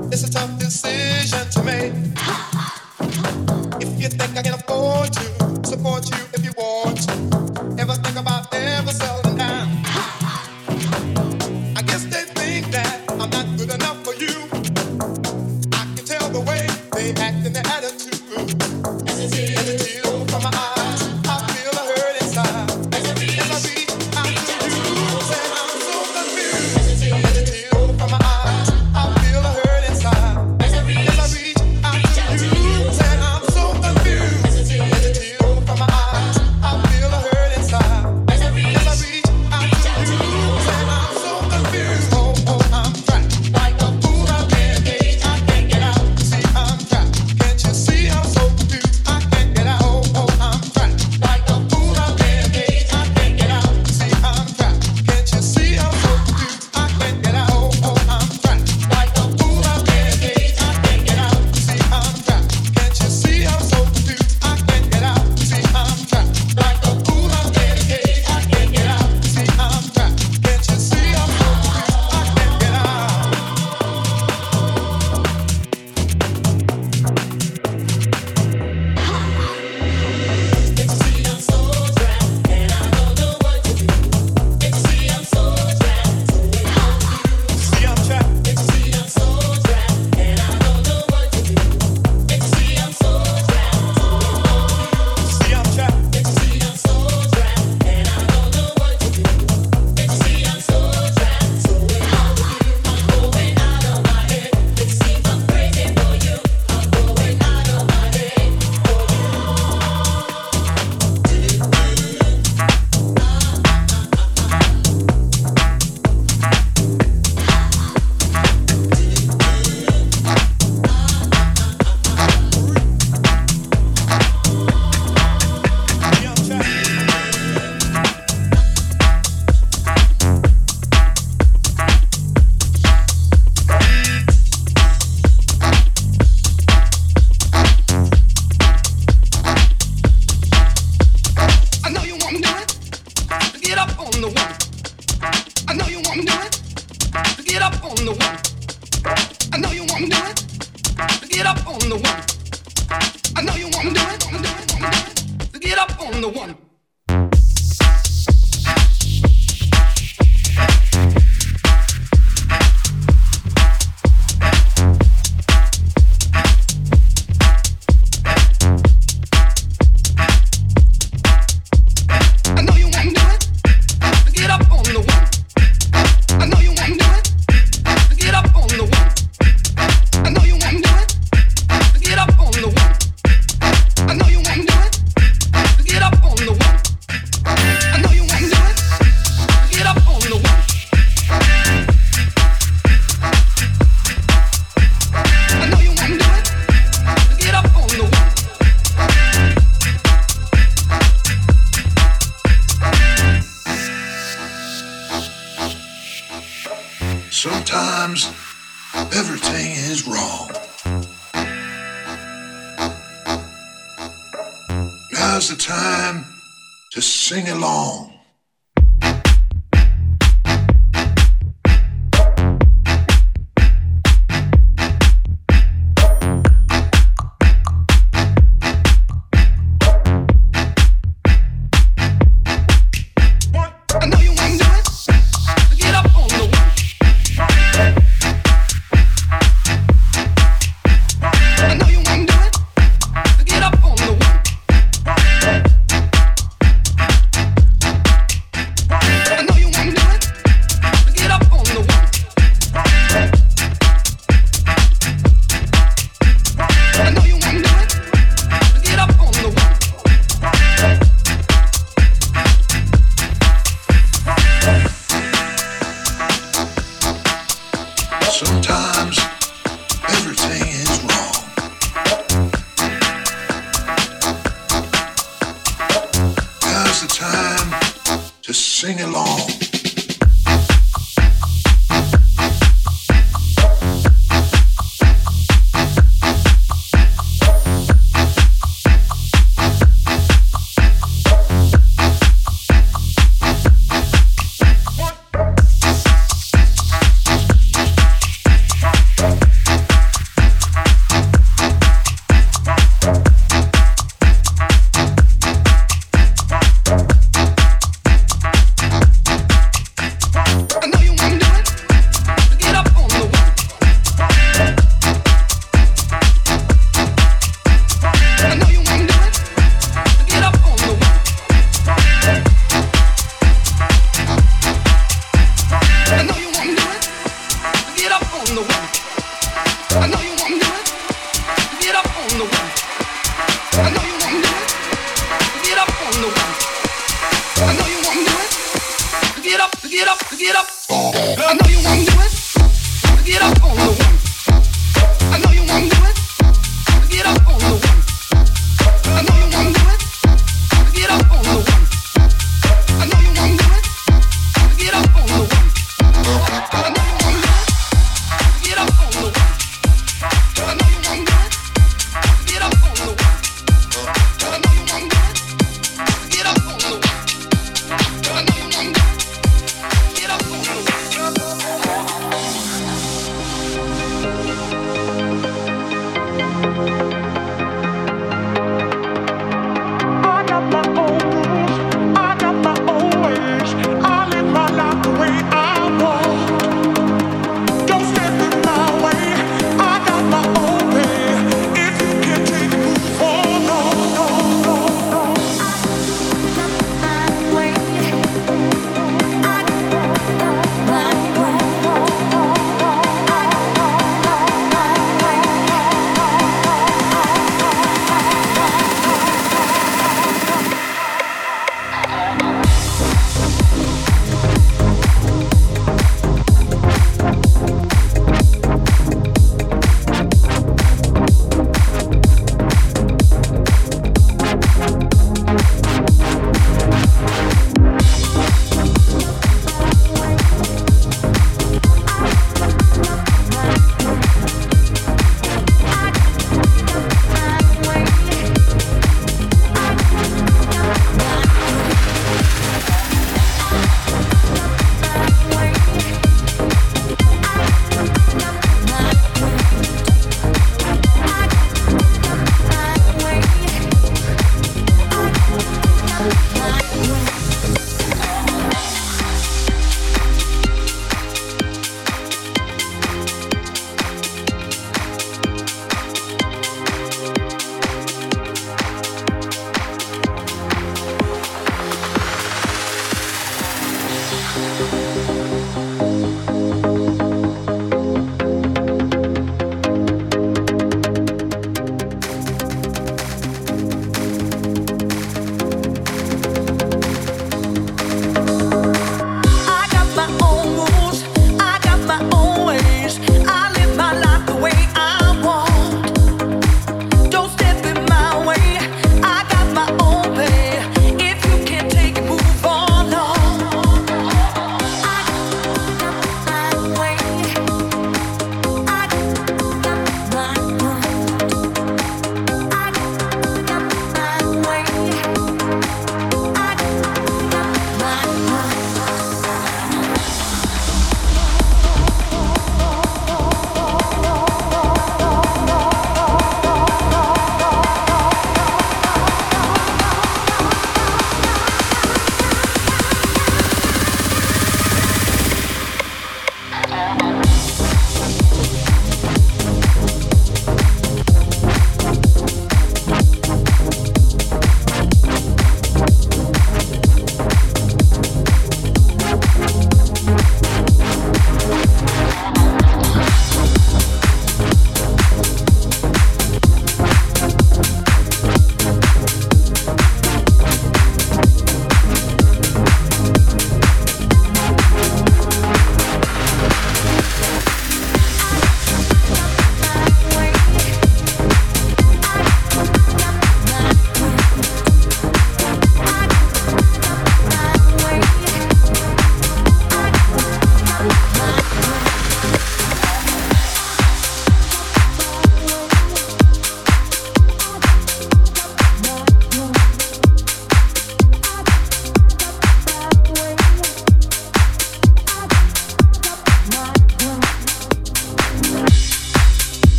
get a tough the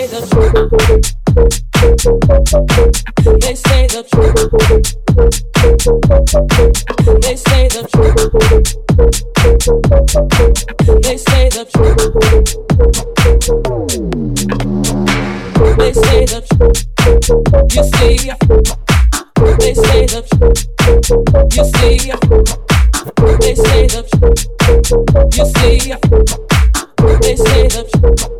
They say the truth. They say the truth. They say the truth. They say the truth. You see, they say the truth. You see, they say the truth. You see, they say the truth.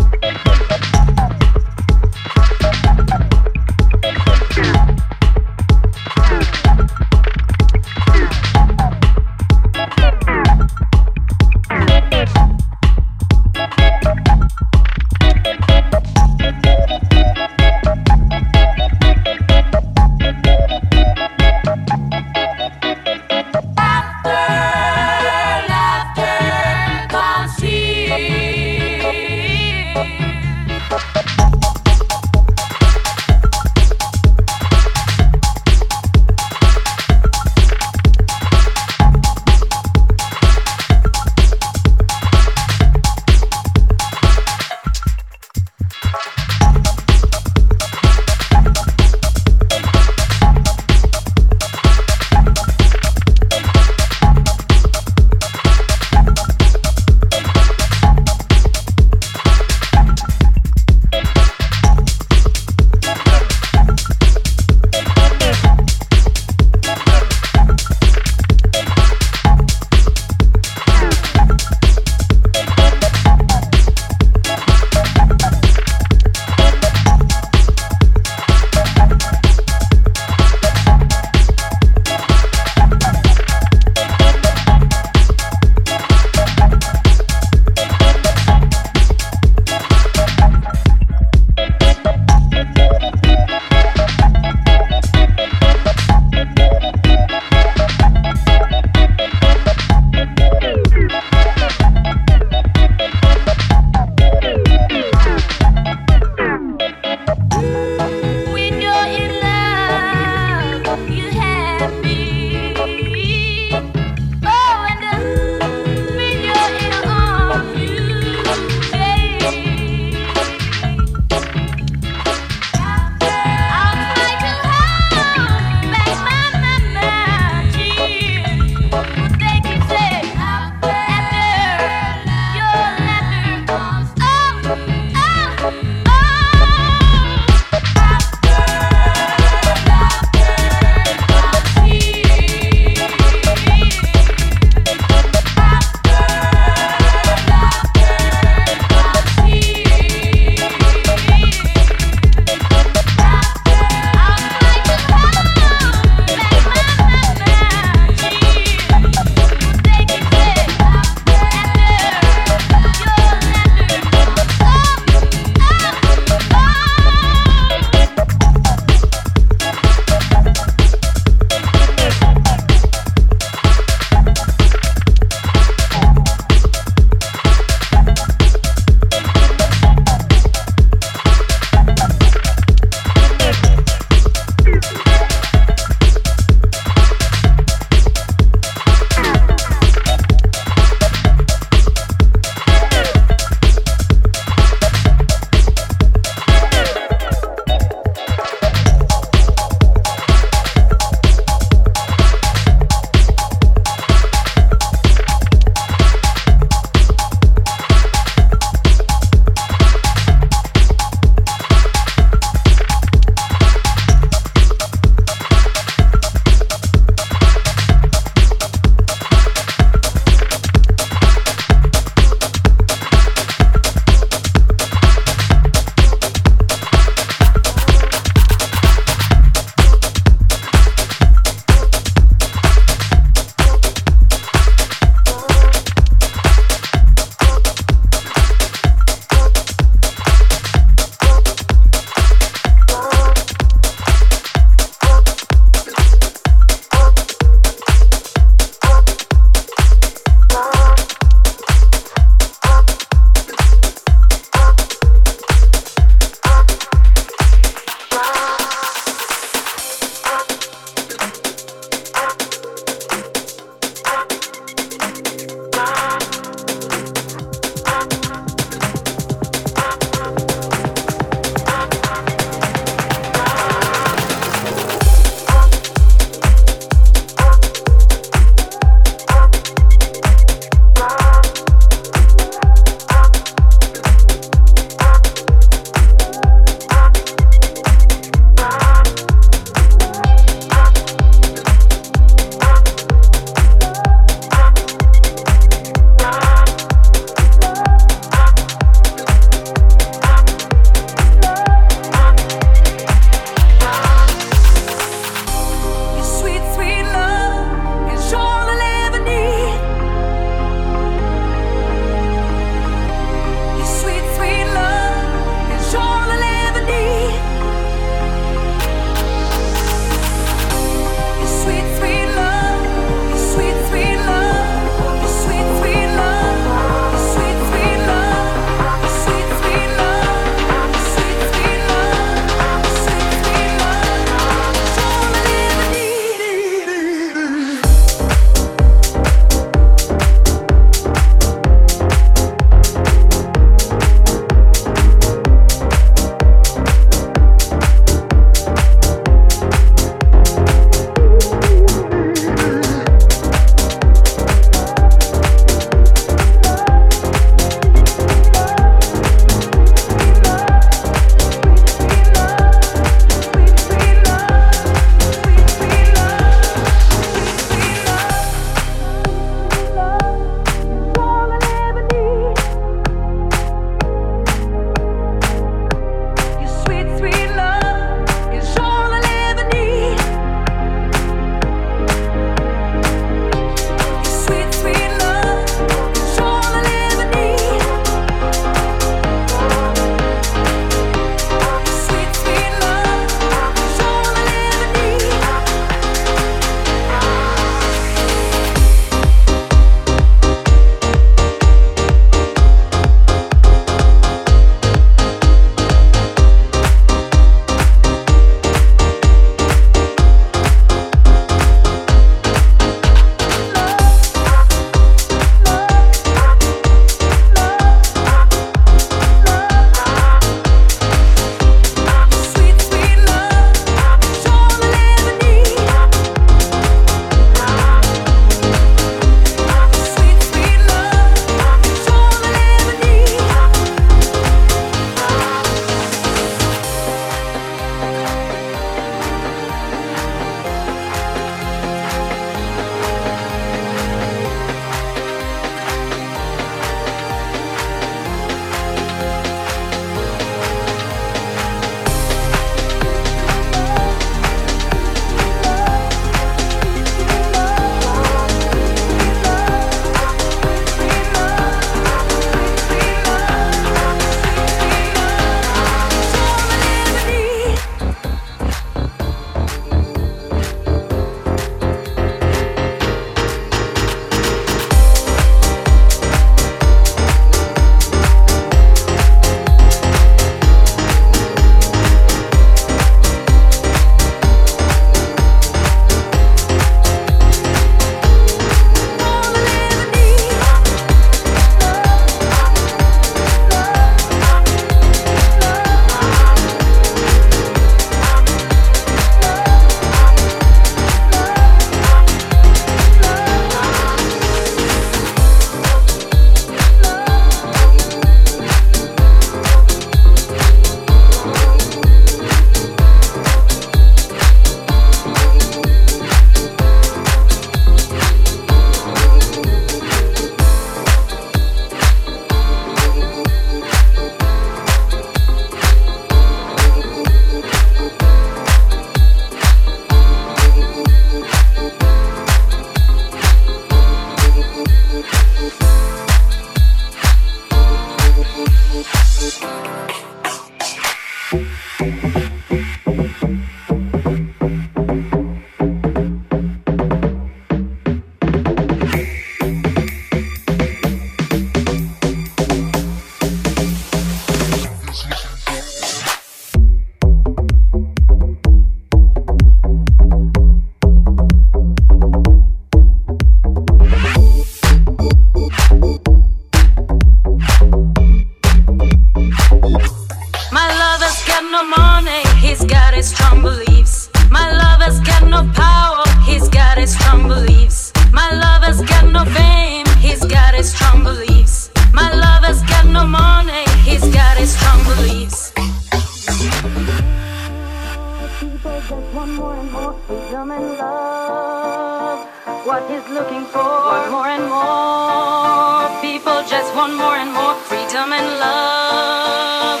what he's looking for. Want more and more people just want more and more freedom and love.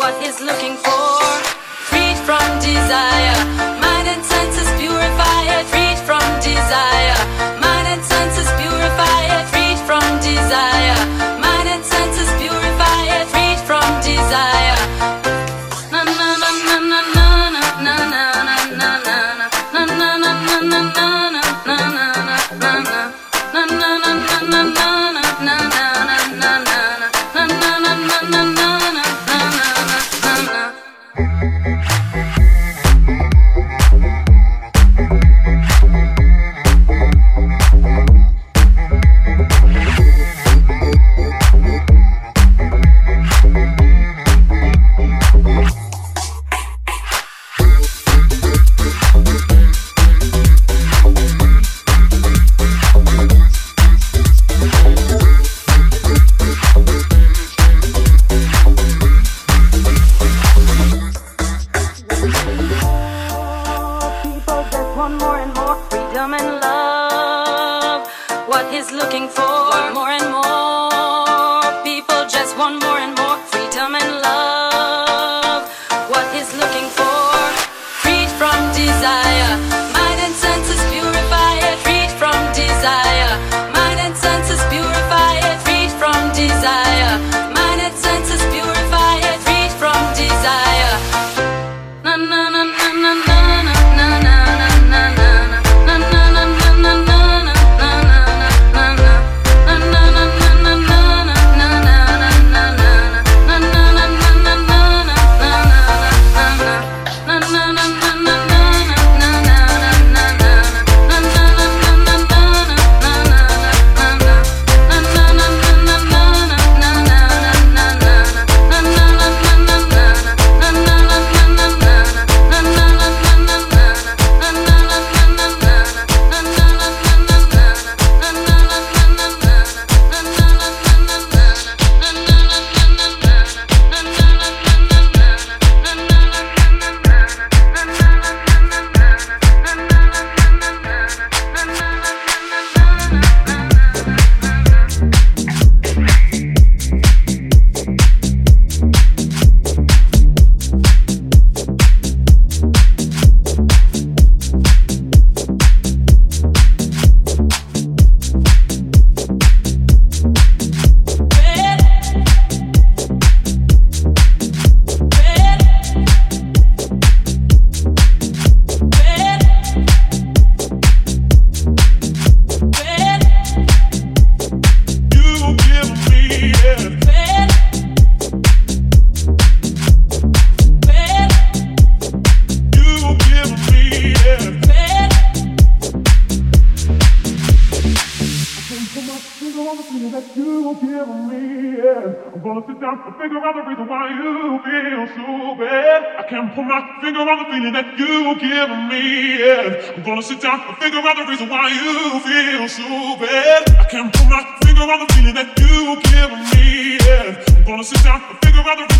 What he's looking for, freed from desire, mind and senses. put my finger on the feeling that you give me. Yeah. I'm gonna sit down and figure out the reason why you feel so bad. I can't put my finger on the feeling that you give me. Yeah. I'm gonna sit down and figure out the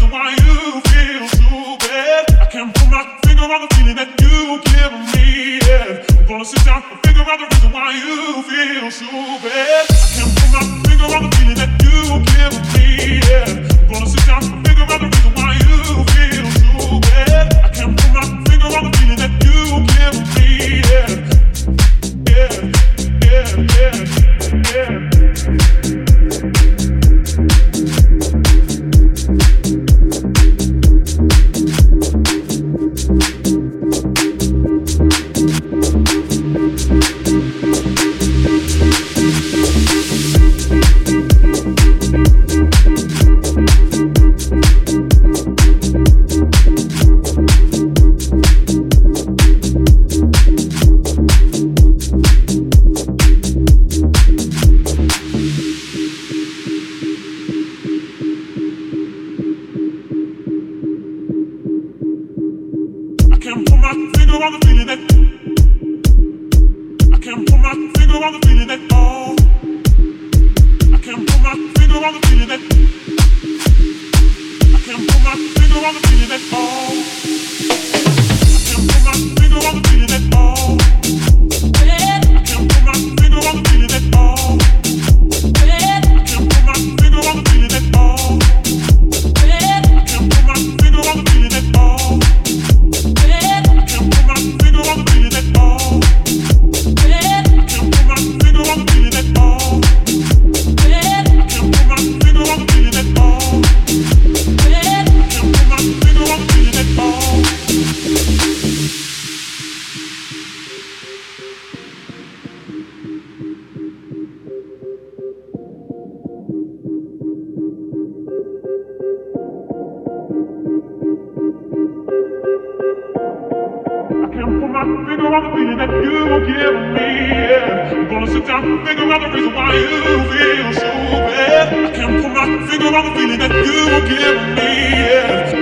and figure out the feeling that you give me. Yeah. I'm gonna sit down and figure out the reason why you feel so bad. I can't put my finger on the feeling that you give me. Yeah.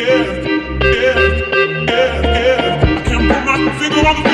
Yeah. Yeah. Yeah. yeah. I can't put my finger on the